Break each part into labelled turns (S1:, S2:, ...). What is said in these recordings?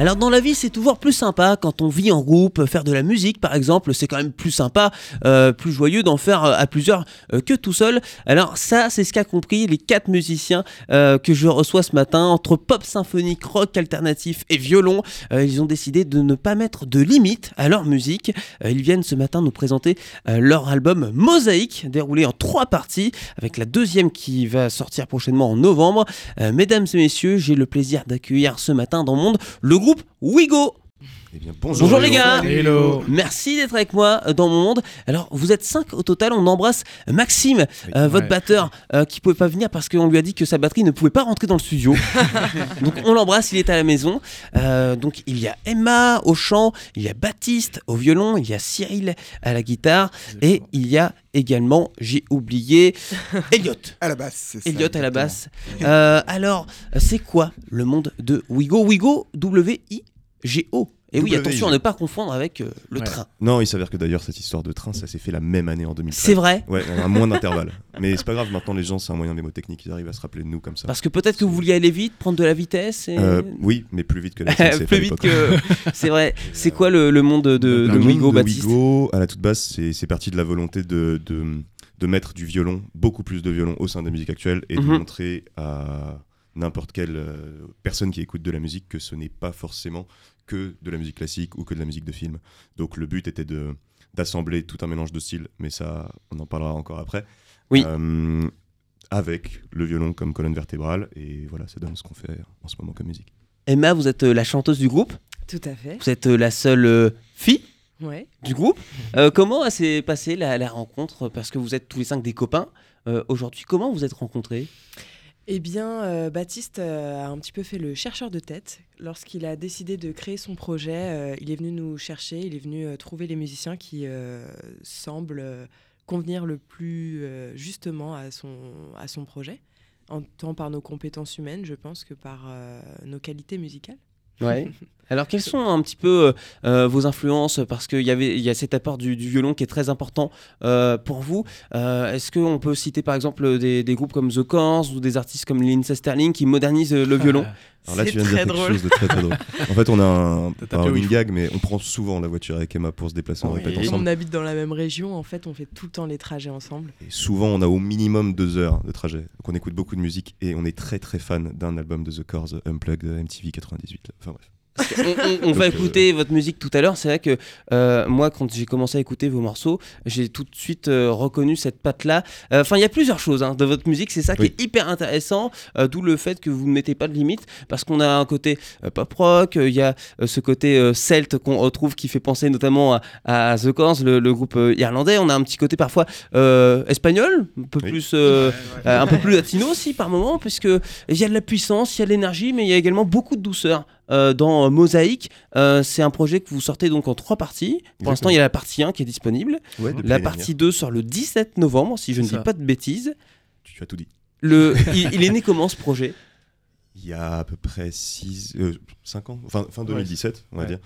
S1: Alors dans la vie, c'est toujours plus sympa quand on vit en groupe, faire de la musique par exemple, c'est quand même plus sympa, euh, plus joyeux d'en faire euh, à plusieurs euh, que tout seul. Alors ça, c'est ce qu'a compris les quatre musiciens que je reçois ce matin entre pop symphonique, rock alternatif et violon. ils ont décidé de ne pas mettre de limite à leur musique. ils viennent ce matin nous présenter leur album Mosaïque, déroulé en trois parties, avec la deuxième qui va sortir prochainement en novembre. mesdames et messieurs, j'ai le plaisir d'accueillir ce matin dans le monde le groupe groupe Wigo.
S2: Eh
S1: bonjour, les gars
S3: Hello
S1: Merci d'être avec moi euh, dans mon monde. Alors vous êtes 5 au total, on embrasse Maxime, euh, votre batteur, euh, qui pouvait pas venir parce qu'on lui a dit que sa batterie ne pouvait pas rentrer dans le studio. donc on l'embrasse, il est à la maison. donc il y a Emma au chant, il y a Baptiste au violon, il y a Cyril à la guitare et il y a également, j'ai oublié, Elliot.
S3: à la basse, c'est
S1: ça. Elliot à la basse. alors, c'est quoi le monde de Wigo Wigo, W-I-G-O. Et oui, attention à ne pas confondre avec euh, le train.
S2: Non, il s'avère que d'ailleurs, cette histoire de train, ça s'est fait la même année en 2013.
S1: C'est vrai
S2: Ouais, a moins d'intervalle. Mais c'est pas grave, maintenant les gens, c'est un moyen mémotechnique, ils arrivent à se rappeler de nous comme ça.
S1: Parce que peut-être que vous vouliez aller vite, prendre de la vitesse
S2: euh, Oui, mais plus vite que la
S1: Plus vite que. c'est vrai. C'est quoi le, monde de, de, de Wigo, Baptiste
S2: Wigo, à la toute base, c'est parti de la volonté de, de, mettre du violon, beaucoup plus de violon au sein de la musique actuelle et de mhm. montrer à n'importe quelle euh, personne qui écoute de la musique que ce n'est pas forcément que de la musique classique ou que de la musique de film. Donc le but était de d'assembler tout un mélange de styles, mais ça, on en parlera encore après.
S1: Oui.
S2: Euh, avec le violon comme colonne vertébrale, et voilà, ça donne ce qu'on fait en ce moment comme musique.
S1: Emma, vous êtes euh, la chanteuse du groupe?
S4: Tout à fait.
S1: Vous êtes la seule fille?
S4: Ouais.
S1: du groupe? comment s'est passée la, la, rencontre? Parce que vous êtes tous les cinq des copains. Aujourd'hui, comment vous êtes rencontrés?
S4: Eh bien, euh, Baptiste euh, a un petit peu fait le chercheur de tête. Lorsqu'il a décidé de créer son projet, euh, il est venu nous chercher, il est venu trouver les musiciens qui semblent convenir le plus justement à son, à son projet, en tant par nos compétences humaines, je pense, que par nos qualités musicales.
S1: Ouais. Alors, quelles sont un petit peu euh, vos influences? Parce qu'il y, avait, il y a cet apport du, violon qui est très important euh, pour vous. Euh, est-ce qu'on peut citer par exemple des, groupes comme The Corrs ou des artistes comme Lindsay Sterling qui modernisent le violon?
S2: Alors là, tu viens de dire quelque chose de très très drôle. En fait, on a un, un gag, mais on prend souvent la voiture avec Emma pour se déplacer. On répète ensemble.
S4: On habite dans la même région, en fait, on fait tout le temps les trajets ensemble.
S2: Et souvent, on a au minimum deux heures de trajet. Donc, on écoute beaucoup de musique et on est très très fan d'un album de The Corrs, Unplugged MTV 98. Enfin bref
S1: on, va écouter votre musique tout à l'heure. C'est vrai que euh, moi, quand j'ai commencé à écouter vos morceaux, j'ai tout de suite euh, reconnu cette patte-là. Euh, enfin, il y a plusieurs choses hein, de votre musique. C'est ça qui est hyper intéressant. D'où le fait que vous ne mettez pas de limite. Parce qu'on a un côté pop rock, il y a ce côté celte qu'on retrouve qui fait penser notamment à, The Corrs, le, groupe irlandais. On a un petit côté parfois espagnol, un peu, plus, un peu plus latino aussi par moment, puisqu'il y a de la puissance, il y a de l'énergie, mais il y a également beaucoup de douceur. Euh, dans Mosaïque. Euh, c'est un projet que vous sortez donc en trois parties. Pour l'instant, il y a la partie 1 qui est disponible. la partie 2 sort le 17 novembre, si je ne dis pas de bêtises.
S2: Tu as tout dit.
S1: Le, il, est né comment ce projet?
S2: Il y a à peu près 6, 5 euh, ans, enfin fin 2017, on va dire.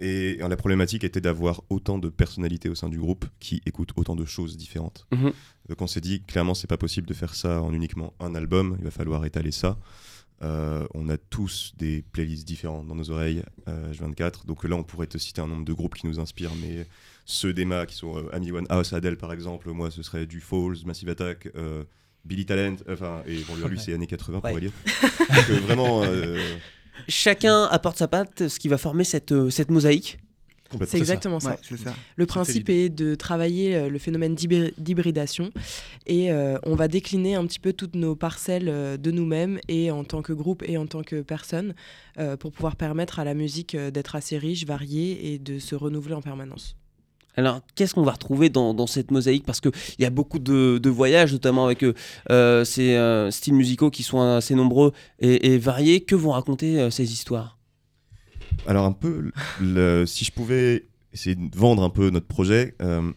S2: Et la problématique était d'avoir autant de personnalités au sein du groupe qui écoutent autant de choses différentes. Mhm. Donc on s'est dit clairement c'est pas possible de faire ça en uniquement un album, il va falloir étaler ça. Euh, on a tous des playlists différentes dans nos oreilles, euh, H24. Donc là, on pourrait te citer un nombre de groupes qui nous inspirent, mais ceux d'Emma qui sont euh, Amy House, Adele par exemple, moi ce serait du Falls, Massive Attack, Billy Talent, enfin, et bon, lui, c'est années 80 pour dire. Donc vraiment.
S1: Chacun apporte sa patte, ce qui va former cette, cette mosaïque.
S4: C'est exactement ça. Le principe est, de travailler euh, le phénomène d'hybridation et euh, on va décliner un petit peu toutes nos parcelles euh, de nous-mêmes et en tant que groupe et en tant que personne pour pouvoir permettre à la musique d'être assez riche, variée et de se renouveler en permanence.
S1: Alors, qu'est-ce qu'on va retrouver dans, cette mosaïque? Parce qu'il y a beaucoup de, voyages, notamment avec ces styles musicaux qui sont assez nombreux et, et variés. Que vont raconter ces histoires?
S2: Alors un peu, si je pouvais essayer de vendre un peu notre projet, euh,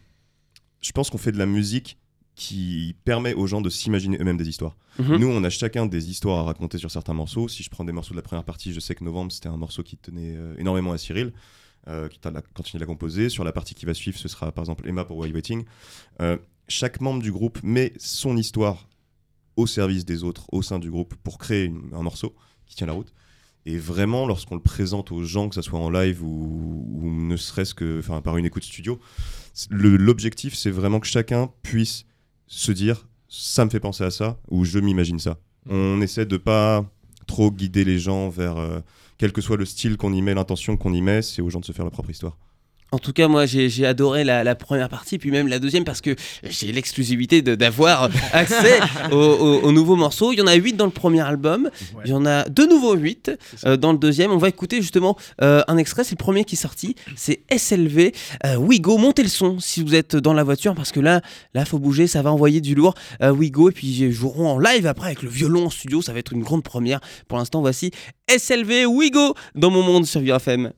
S2: je pense qu'on fait de la musique qui permet aux gens de s'imaginer eux-mêmes des histoires. Mhm. Nous, on a chacun des histoires à raconter sur certains morceaux. Si je prends des morceaux de la première partie, je sais que Novembre, c'était un morceau qui tenait euh, énormément à Cyril, euh, qui a continué de la composer. Sur la partie qui va suivre, ce sera par exemple Emma pour Why Waiting. chaque membre du groupe met son histoire au service des autres au sein du groupe pour créer un morceau qui tient la route. Et vraiment, lorsqu'on le présente aux gens, que ce soit en live ou, ne serait-ce que par une écoute studio, l'objectif, c'est vraiment que chacun puisse se dire ça me fait penser à ça ou je m'imagine ça. Mm. On essaie de pas trop guider les gens vers euh, quel que soit le style qu'on y met, l'intention qu'on y met, c'est aux gens de se faire leur propre histoire.
S4: En tout cas, moi, j'ai adoré la, première partie, puis même la deuxième, parce que j'ai l'exclusivité d'avoir accès aux, nouveaux morceaux. Il y en a 8 dans le premier album, il y en a de nouveau 8 euh, dans le deuxième. On va écouter justement euh, un extrait, c'est le premier qui est sorti, c'est SLV. Euh, Wigo, montez le son si vous êtes dans la voiture, parce que là, là, faut bouger, ça va envoyer du lourd. Wigo, et puis ils joueront en live après avec le violon en studio, ça va être une grande première. Pour l'instant, voici SLV Wigo dans mon monde sur VFM.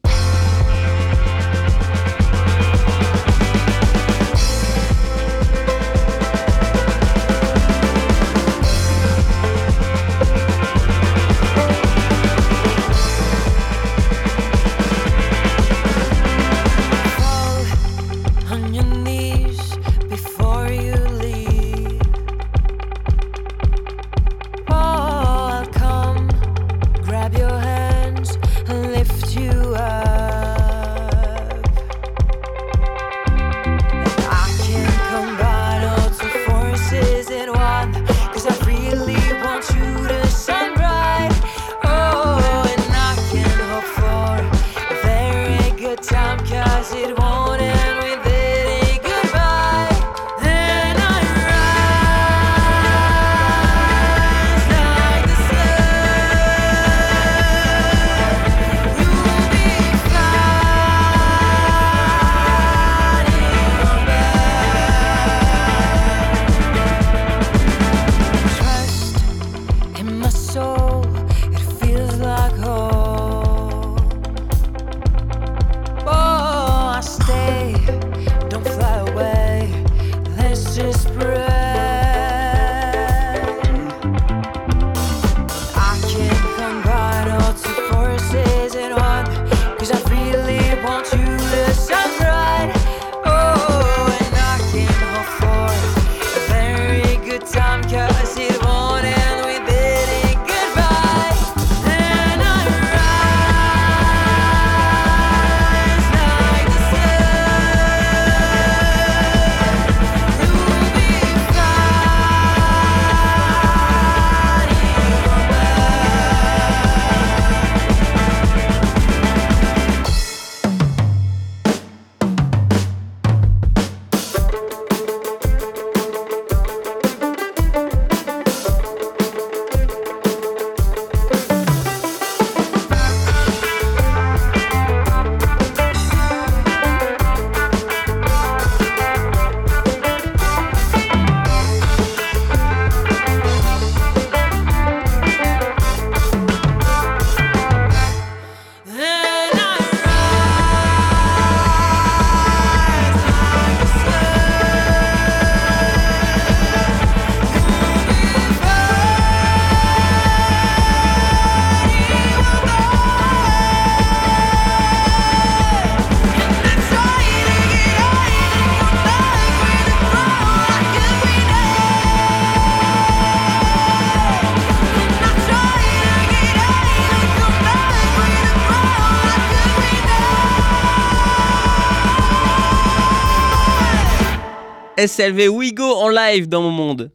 S4: SLV Wigo en live dans mon monde.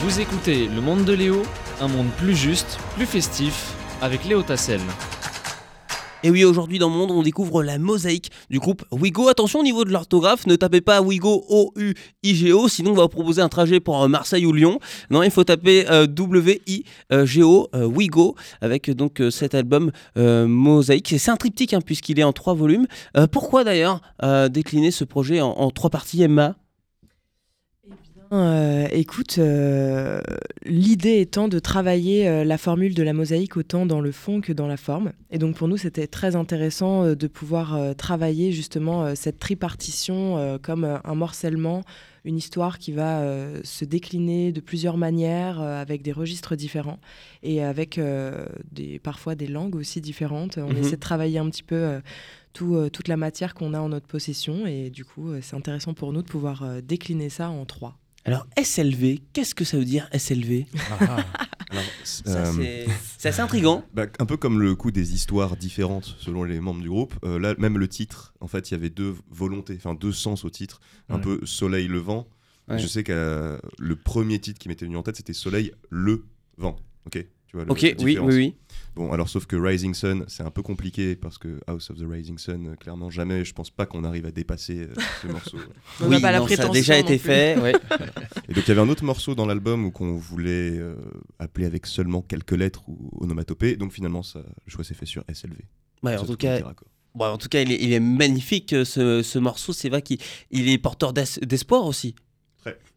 S3: Vous écoutez Le Monde de Léo, un monde plus juste, plus festif, avec Léo Tassel.
S4: Et oui, aujourd'hui dans monde, on découvre la mosaïque du groupe Wigo. Attention au niveau de l'orthographe, ne tapez pas Wigo O-U-I-G-O, sinon on va vous proposer un trajet pour euh, Marseille ou Lyon. Non, il faut taper euh, W-I-G-O, euh, Wigo, avec donc cet album mosaïque. C'est un triptyque hein, puisqu'il est en trois volumes. pourquoi d'ailleurs décliner ce projet en, en trois parties, Emma?
S5: Euh, écoute, euh, l'idée étant de travailler euh, la formule de la mosaïque autant dans le fond que dans la forme. Et donc pour nous, c'était très intéressant de pouvoir travailler justement cette tripartition comme un morcellement, une histoire qui va se décliner de plusieurs manières, avec des registres différents et avec des, parfois des langues aussi différentes. On mhm. essaie de travailler un petit peu toute la matière qu'on a en notre possession et du coup, c'est intéressant pour nous de pouvoir décliner ça en trois.
S1: Alors SLV, qu'est-ce que ça veut dire SLV ah.
S2: Euh,
S1: c'est assez intriguant.
S2: Bah, un peu comme le coup des histoires différentes selon les membres du groupe. Euh, là, même le titre, en fait, il y avait deux volontés, enfin deux sens au titre. Un peu soleil levant. Je sais que le premier titre qui m'était venu en tête, c'était Soleil le vent. Ok?
S1: Tu vois, ok, oui, oui, oui.
S2: Bon, alors sauf que Rising Sun, c'est un peu compliqué parce que House of the Rising Sun, euh, clairement jamais, je pense pas qu'on arrive à dépasser euh, ce morceau.
S1: On n'a pas la. Ça a déjà été fait.
S2: Et donc il y avait un autre morceau dans l'album où qu'on voulait euh, appeler avec seulement quelques lettres ou onomatopée. Donc finalement, ça, le choix s'est fait sur SLV.
S1: Ouais, en tout cas. Bon, en tout cas, il est, il est magnifique ce, ce morceau. C'est vrai qu'il est porteur d'espoir aussi.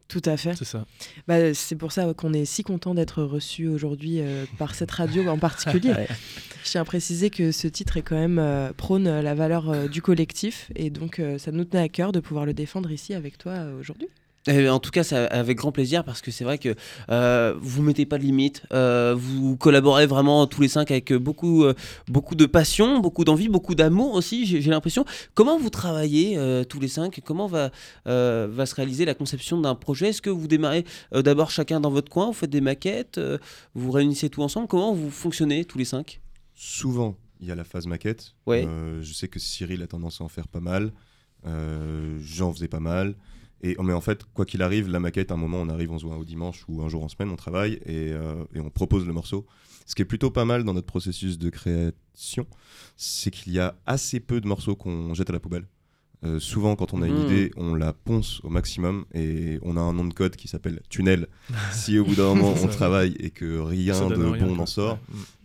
S5: Tout à fait.
S6: C'est ça.
S5: Bah, c'est pour ça qu'on est si content d'être reçu aujourd'hui euh, par cette radio en particulier. Je tiens à préciser que ce titre est quand même euh, prône la valeur euh, du collectif et donc ça nous tenait à cœur de pouvoir le défendre ici avec toi aujourd'hui.
S1: Eh, en tout cas, c'est avec grand plaisir parce que c'est vrai que euh, vous mettez pas de limites, euh, vous collaborez vraiment tous les cinq avec beaucoup, euh, beaucoup de passion, beaucoup d'envie, beaucoup d'amour aussi. J'ai l'impression. Comment vous travaillez euh, tous les cinq? Comment va, va se réaliser la conception d'un projet? Est-ce que vous démarrez d'abord chacun dans votre coin, vous faites des maquettes, vous réunissez tout ensemble? Comment vous fonctionnez tous les cinq?
S2: Souvent, il y a la phase maquette. Ouais. je sais que Cyril a tendance à en faire pas mal. J'en faisais pas mal. Et, mais en fait, quoi qu'il arrive, la maquette, à un moment, on arrive, on se voit au dimanche ou un jour en semaine, on travaille et, euh, et, on propose le morceau. Ce qui est plutôt pas mal dans notre processus de création, c'est qu'il y a assez peu de morceaux qu'on jette à la poubelle. Euh, souvent, quand on a une hmm. idée, on la ponce au maximum et on a un nom de code qui s'appelle tunnel. si au bout d'un moment on travaille et que rien de bon n'en sort,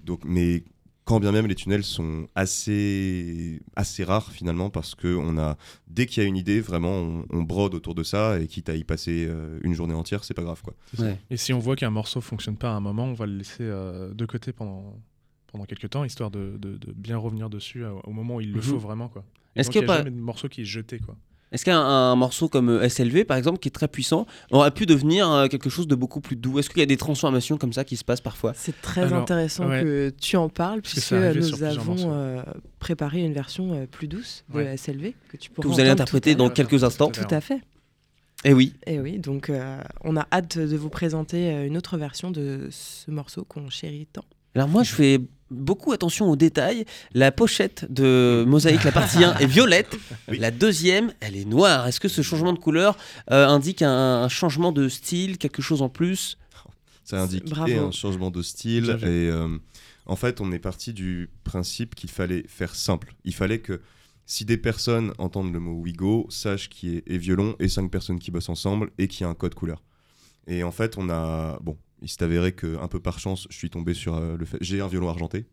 S2: donc mais quand bien même les tunnels sont assez, assez rares finalement parce que on a, dès qu'il y a une idée, vraiment on, brode autour de ça et quitte à y passer euh, une journée entière, c'est pas grave. quoi.
S6: Et si on voit qu'un morceau fonctionne pas à un moment, on va le laisser euh, de côté pendant, pendant quelques temps, histoire de, de, bien revenir dessus euh, au moment où il le mhm. faut vraiment. Est-ce qu'il y a, pas... jamais de morceau qui est jeté quoi.
S1: Est-ce qu'un morceau comme euh, SLV, par exemple, qui est très puissant, aurait pu devenir euh, quelque chose de beaucoup plus doux? Est-ce qu'il y a des transformations comme ça qui se passent parfois?
S5: C'est très intéressant que tu en parles, puisque nous avons euh, préparé une version plus douce de SLV que tu
S1: pourras Que vous allez interpréter dans quelques instants.
S5: Tout à fait.
S1: Et eh oui.
S5: Et eh oui, donc on a hâte de vous présenter une autre version de ce morceau qu'on chérit tant.
S1: Alors moi, je fais beaucoup attention aux détails. La pochette de Mosaïque, la partie 1, est violette. La deuxième, elle est noire. Est-ce que ce changement de couleur euh, indique un, changement de style, quelque chose en plus?
S2: Ça indique un changement de style. Et euh, en fait, on est parti du principe qu'il fallait faire simple. Il fallait que si des personnes entendent le mot Wigo, sachent qui est, est violon et cinq personnes qui bossent ensemble et qu'il y a un code couleur. Et en fait, on a. Bon, il s'est avéré que un peu par chance, je suis tombé sur euh, le fait. J'ai un violon argenté.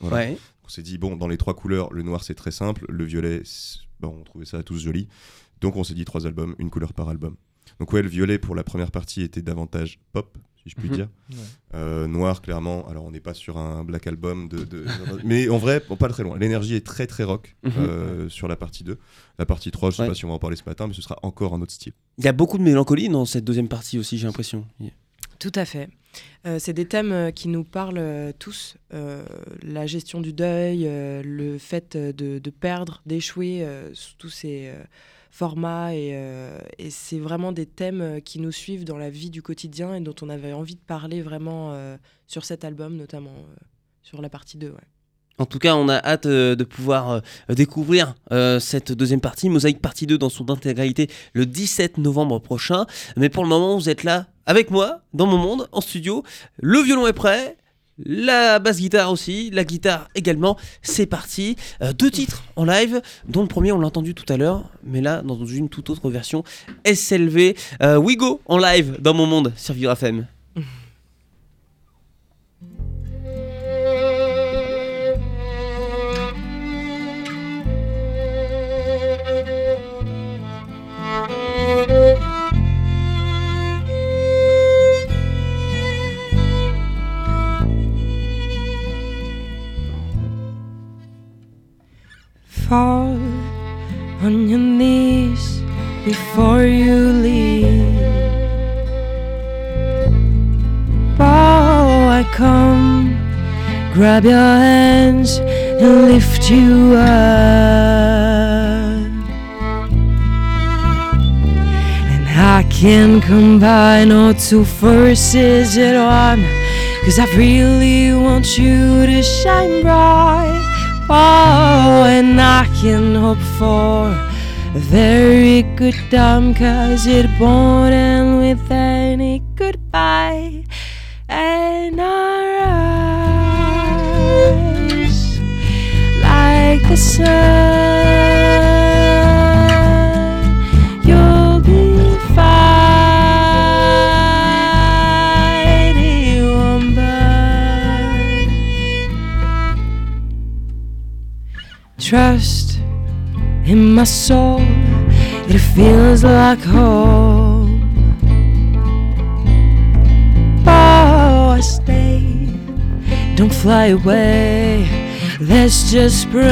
S2: On s'est dit bon, dans les trois couleurs, le noir c'est très simple, le violet, bon, on trouvait ça tous joli. Donc on s'est dit trois albums, une couleur par album. Donc ouais, le violet pour la première partie était davantage pop, si je puis mhm. dire. Euh, noir, clairement. Alors on n'est pas sur un black album de, mais en vrai, pas très loin. L'énergie est très très rock mhm. euh, sur la partie 2. La partie 3, je sais pas si on va en parler ce matin, mais ce sera encore un autre style.
S1: Il y a beaucoup de mélancolie dans cette deuxième partie aussi, j'ai l'impression.
S5: Tout à fait. Euh, c'est des thèmes euh, qui nous parlent euh, tous. la gestion du deuil, le fait de, perdre, d'échouer sous tous ces formats. Et, c'est vraiment des thèmes qui nous suivent dans la vie du quotidien et dont on avait envie de parler vraiment sur cet album, notamment sur la partie 2.
S1: En tout cas, on a hâte de pouvoir découvrir cette deuxième partie, Mosaïque partie 2 dans son intégralité le 17 novembre prochain. Mais pour le moment, vous êtes là avec moi, dans mon monde, en studio. Le violon est prêt. La basse guitare aussi, la guitare également, c'est parti. Euh, deux titres en live, dont le premier on l'a entendu tout à l'heure, mais là dans une toute autre version. SLV, euh, We Go en live dans mon monde sur FM. Grab your hands and lift you up. And I
S4: can combine all two forces at one. Cause I really want you to shine bright. Oh, and I can hope for a very good time. Cause it won't end with any goodbye. And I trust in my soul, it feels like home. Oh, I stay, don't fly away, let's just pray.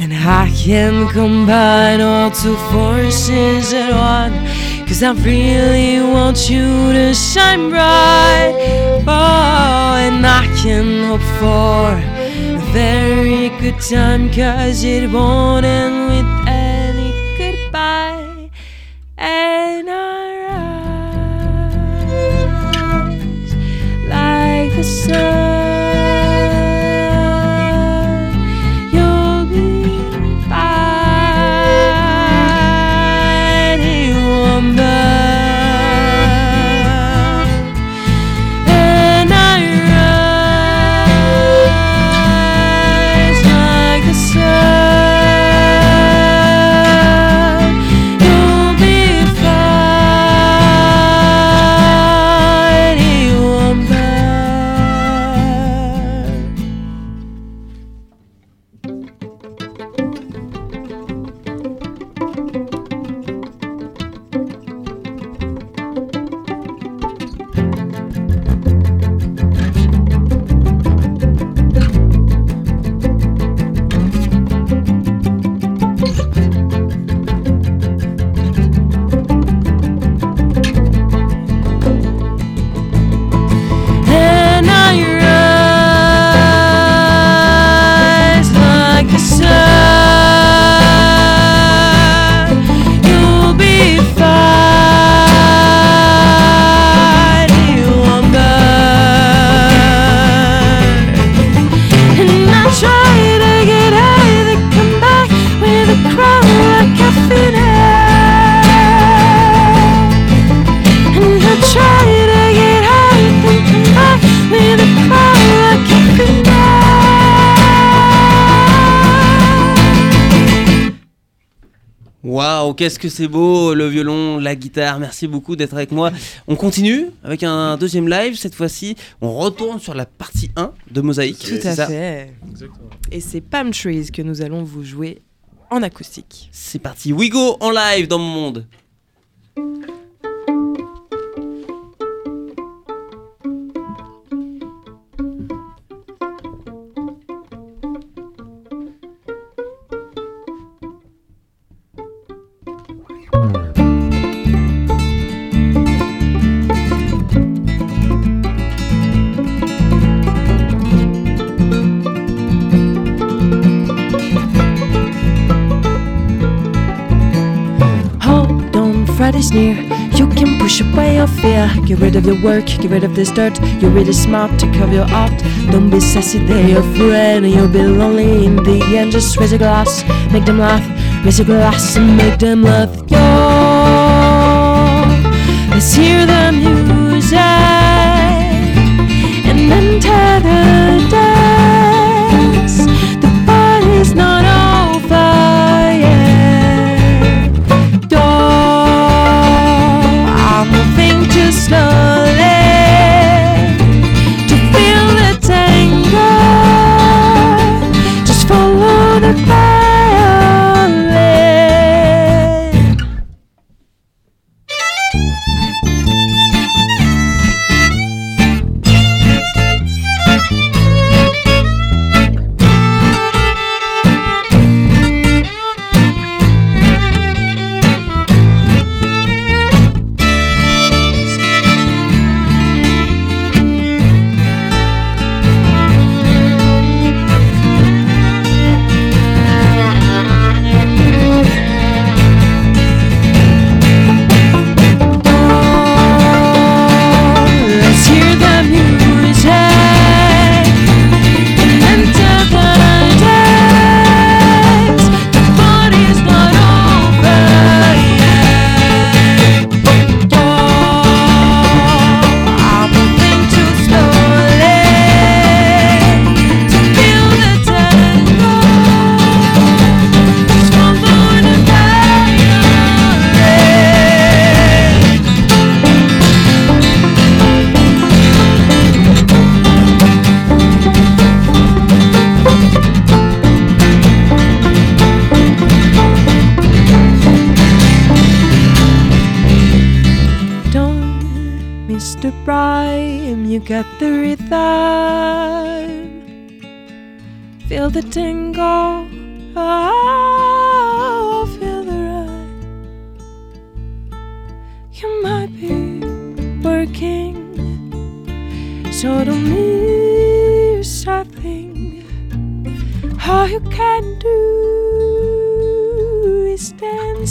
S4: And I can combine all two forces at once. Cause I really want you to shine bright. Oh, and I can hope for a very good time. Cause it won't end with any goodbye.
S1: Qu'est-ce que c'est beau, le violon, la guitare. Merci beaucoup d'être avec moi. On continue avec un deuxième live. Cette fois-ci, on retourne sur la partie 1 de Mosaïque.
S4: Tout à fait. Et c'est Palm Trees que nous allons vous jouer en acoustique.
S1: C'est parti. We go en live dans mon monde.
S4: Near. You can push away your fear. Get rid of your work, get rid of this dirt. You're really smart to cover your art. Don't be sassy, they're your friend. You'll be lonely in the end. Just raise a glass, make them laugh. Raise a glass and make them laugh. Yo, let's hear the music and then tether dance.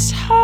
S1: it's hard.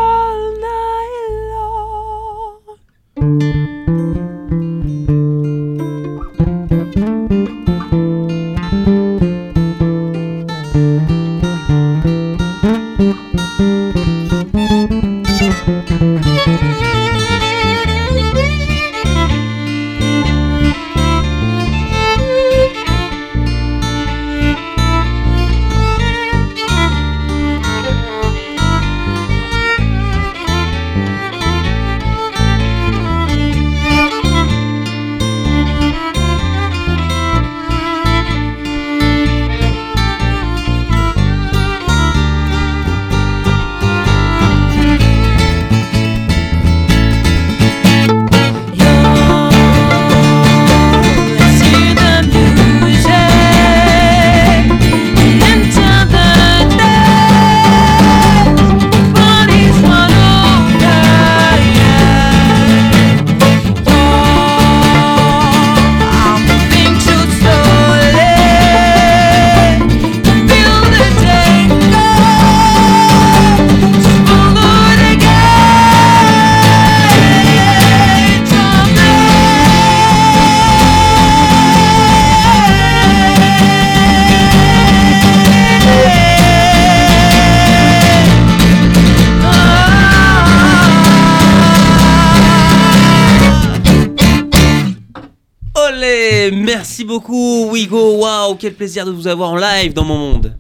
S1: Quel plaisir de vous avoir en live dans mon monde.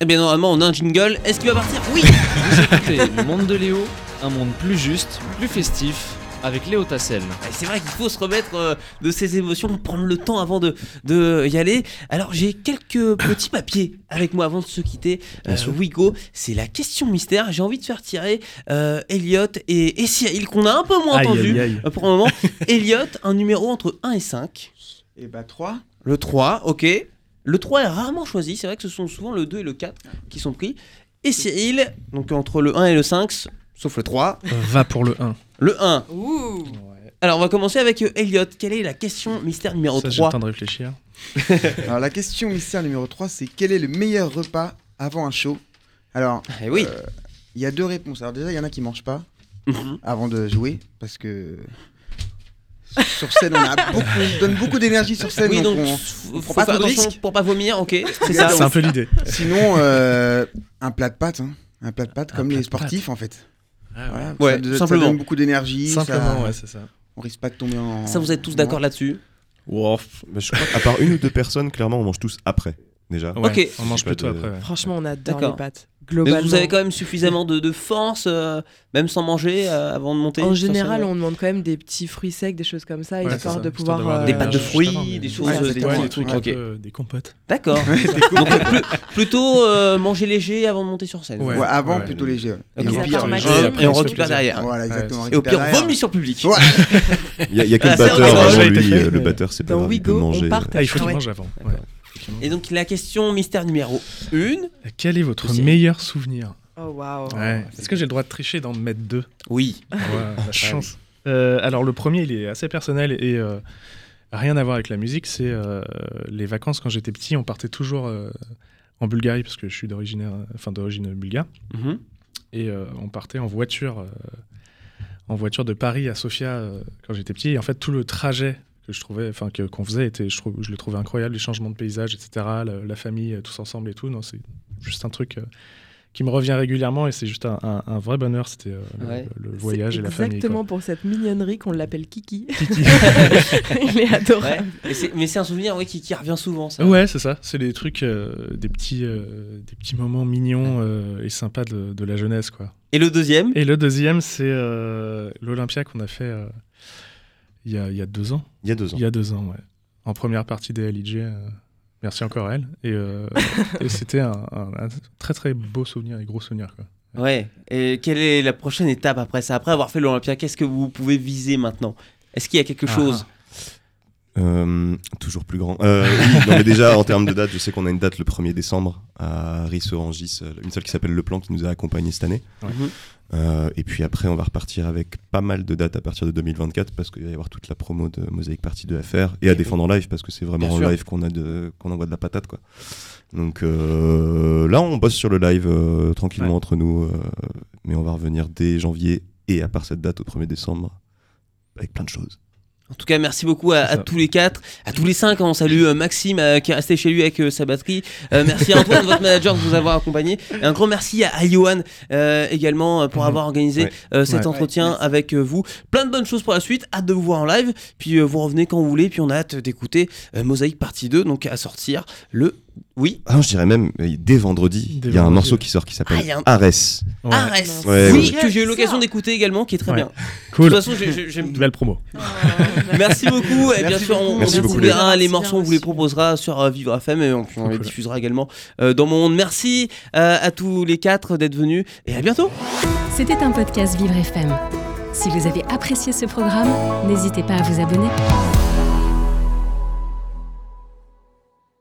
S1: Eh bien, normalement, on a un jingle. Est-ce qu'il va partir Oui
S3: Vous écoutez Le Monde de Léo, un monde plus juste, plus festif, avec Léo Tassel.
S1: C'est vrai qu'il faut se remettre euh, de ses émotions, prendre le temps avant de, de y aller. Alors j'ai quelques petits papiers avec moi avant de se quitter. Euh, Wigo, c'est la question mystère. J'ai envie de faire tirer euh, Elliot et, et Cyril, qu'on a un peu moins
S6: Aïe,
S1: entendu
S6: aïe, aïe.
S1: euh, pour le moment. Elliot, un numéro entre 1 et 5.
S7: Et bah 3.
S1: Le 3, ok. Le 3 est rarement choisi, c'est vrai que ce sont souvent le 2 et le 4 qui sont pris. Et Cyril, donc entre le 1 et le 5, sauf le 3.
S6: Va pour le 1.
S1: Le 1.
S4: Ouh
S1: Alors on va commencer avec euh, Elliot. Quelle est la question mystère numéro
S6: Ça, j'ai
S1: 3
S6: le temps de réfléchir.
S7: Alors la question mystère numéro 3, c'est quel est le meilleur repas avant un show? Alors,
S1: Eh oui.
S7: euh, il y a deux réponses. Alors déjà, il y en a qui mangent pas
S1: Mhm.
S7: avant de jouer parce que sur scène, on, a beaucoup, on donne beaucoup d'énergie sur scène.
S1: Oui, donc
S7: donc on-
S1: faut,
S7: on
S1: faut
S7: prend pas
S1: faire
S7: de
S1: pour pas vomir, ok C'est ça.
S6: C'est un peu l'idée.
S7: Sinon, euh, un plat de pâtes. hein. Un plat de pâtes
S6: Un
S7: comme
S6: plat
S7: les
S6: de pâtes.
S7: sportifs en fait. Voilà,
S1: Ouais,
S7: ça, donne- ça
S1: simplement.
S7: donne beaucoup d'énergie.
S6: Simplement,
S7: ça-
S6: ouais, c'est ça.
S7: On risque pas de tomber en.
S1: Ça, vous êtes tous d'accord là-dessus
S2: Bah, je crois qu'à part une ou deux personnes, clairement, on mange tous après, déjà.
S6: Ouais,
S1: Ok.
S6: On mange plutôt
S2: de-
S6: après. ouais.
S4: Franchement, on adore
S1: D'accord.
S4: les pâtes.
S1: Mais vous avez quand même suffisamment de, de force, euh, même sans manger, euh, avant de monter
S4: En général, on demande quand même des petits fruits secs, des choses comme ça,
S6: Ouais,
S4: histoire
S6: ça,
S4: de pouvoir. euh,
S1: Des pâtes de fruits,
S6: avant, mais-
S1: des choses,
S7: Ouais,
S1: des,
S7: exactement.
S1: des trucs,
S6: des compotes.
S1: D'accord. Donc plus- plutôt euh, manger léger avant de monter sur scène.
S6: Ouais.
S7: Ouais, avant
S6: ouais.
S7: plutôt léger. ouais.
S1: Ok.
S7: Et au pire,
S1: Et, on récupère derrière.
S7: Voilà, exactement.
S1: Et au pire, vomi sur le public.
S7: Ouais.
S2: Il y a, il y a que
S1: Ah,
S2: le batteur avant lui. euh, Le batteur, c'est pas grave, il peut manger.
S4: part
S6: Ah, il faut
S4: Ah
S6: qu'il
S4: ouais.
S6: mange avant. Effectivement.
S1: Et donc la question mystère numéro 1.
S6: Quel est votre meilleur souvenir
S4: Oh waouh.
S6: Ouais. Est-ce que j'ai le droit de tricher d'en mettre deux
S1: Oui.
S6: Ouais, la chance. Euh, alors le premier, il est assez personnel et euh, rien à voir avec la musique. C'est euh, les vacances quand j'étais petit, on partait toujours euh, en Bulgarie parce que je suis d'origine, enfin d'origine bulgare,
S1: Mhm.
S6: et euh, on partait en voiture, euh, en voiture de Paris à Sofia euh, quand j'étais petit. Et en fait, tout le trajet que je trouvais, enfin que qu'on faisait, était, je, trouve, je le trouvais incroyable, les changements de paysage, etc. La, la famille, euh, tous ensemble et tout. Non, c'est juste un truc. euh, qui me revient régulièrement et c'est juste un, un- un vrai bonheur c'était euh, le-
S1: Ouais.
S6: le, voyage et la famille.
S4: Exactement pour cette mignonnerie qu'on l'appelle Kiki.
S6: Kiki.
S4: Il est adorable.
S1: Ouais. Mais c'est un souvenir oui, qui, qui revient souvent. Ça.
S6: Ouais, c'est ça. C'est des trucs, euh, des, petits, euh, des petits moments mignons euh, et sympas de, de la jeunesse, quoi.
S1: Et le deuxième?
S6: Et le deuxième, c'est euh, l'Olympia qu'on a fait euh, il y, a, il y a deux ans.
S2: Il y a deux ans.
S6: Il y a deux ans, ouais. En première partie des LIJ. euh, merci encore à elle. Et, euh, et c'était un, un- un très très beau souvenir et gros souvenir, quoi.
S1: Ouais. Et quelle est la prochaine étape après ça? Après avoir fait l'Olympia, qu'est-ce que vous pouvez viser maintenant? Est-ce qu'il y a quelque
S6: Ah.
S1: chose?
S2: Euh, toujours plus grand. Euh, oui, non, mais déjà, en termes de date, je sais qu'on a une date le 1er décembre à Rissorangis, euh, une salle qui s'appelle Le Plan qui nous a accompagnés cette année.
S6: Ouais.
S1: Mhm.
S2: Euh, et puis après, on va repartir avec pas mal de dates à partir de 2024 parce qu'il va y avoir toute la promo de Mosaïque Partie 2 à faire et à défendre en live parce que c'est vraiment en live qu'on a de qu'on envoie de la patate quoi. Donc euh, là, on bosse sur le live euh, tranquillement
S6: Ouais.
S2: entre nous, euh, mais on va revenir dès janvier et à part cette date au 1er décembre avec plein de choses.
S1: En tout cas, merci beaucoup à, tous les quatre, à tous les cinq. On salue euh, Maxime euh, qui est resté chez lui avec euh, sa batterie. Euh, merci à Antoine, votre manager, de vous avoir accompagné. Et un grand merci à, à Johan également pour
S6: Mhm.
S1: avoir organisé
S2: Ouais.
S1: cet
S6: Ouais.
S1: entretien
S4: Ouais,
S1: avec vous. Plein de bonnes choses pour la suite. Hâte de vous voir en live. Puis vous revenez quand vous voulez. Puis on a hâte d'écouter Mosaïque partie 2, donc à sortir le. Oui.
S2: Ah non, je dirais même euh, dès vendredi,
S6: Dès
S2: il y a un
S6: vendredi,
S2: morceau
S6: ouais.
S2: qui sort qui s'appelle
S1: Ah, il y a un-
S2: Ares.
S6: Ouais.
S1: Arès.
S2: Ouais,
S1: oui,
S2: ouais.
S1: que j'ai eu l'occasion d'écouter également, qui est très
S6: Ouais.
S1: bien. De
S6: Cool.
S1: toute façon, j'ai- j'ai- j'aime tout.
S6: Belle promo.
S1: Merci beaucoup. Et bien
S2: Merci
S1: sûr, on,
S2: beaucoup.
S1: on
S2: Merci beaucoup,
S1: découvrira
S4: les
S1: les morceaux, on vous les proposera sur euh, Vivre FM et on, puis on
S6: Cool,
S1: les
S6: cool.
S1: diffusera également euh, dans mon monde. Merci euh, à tous les quatre d'être venus et à bientôt.
S8: C'était un podcast Vivre FM. Si vous avez apprécié ce programme, n'hésitez pas à vous abonner.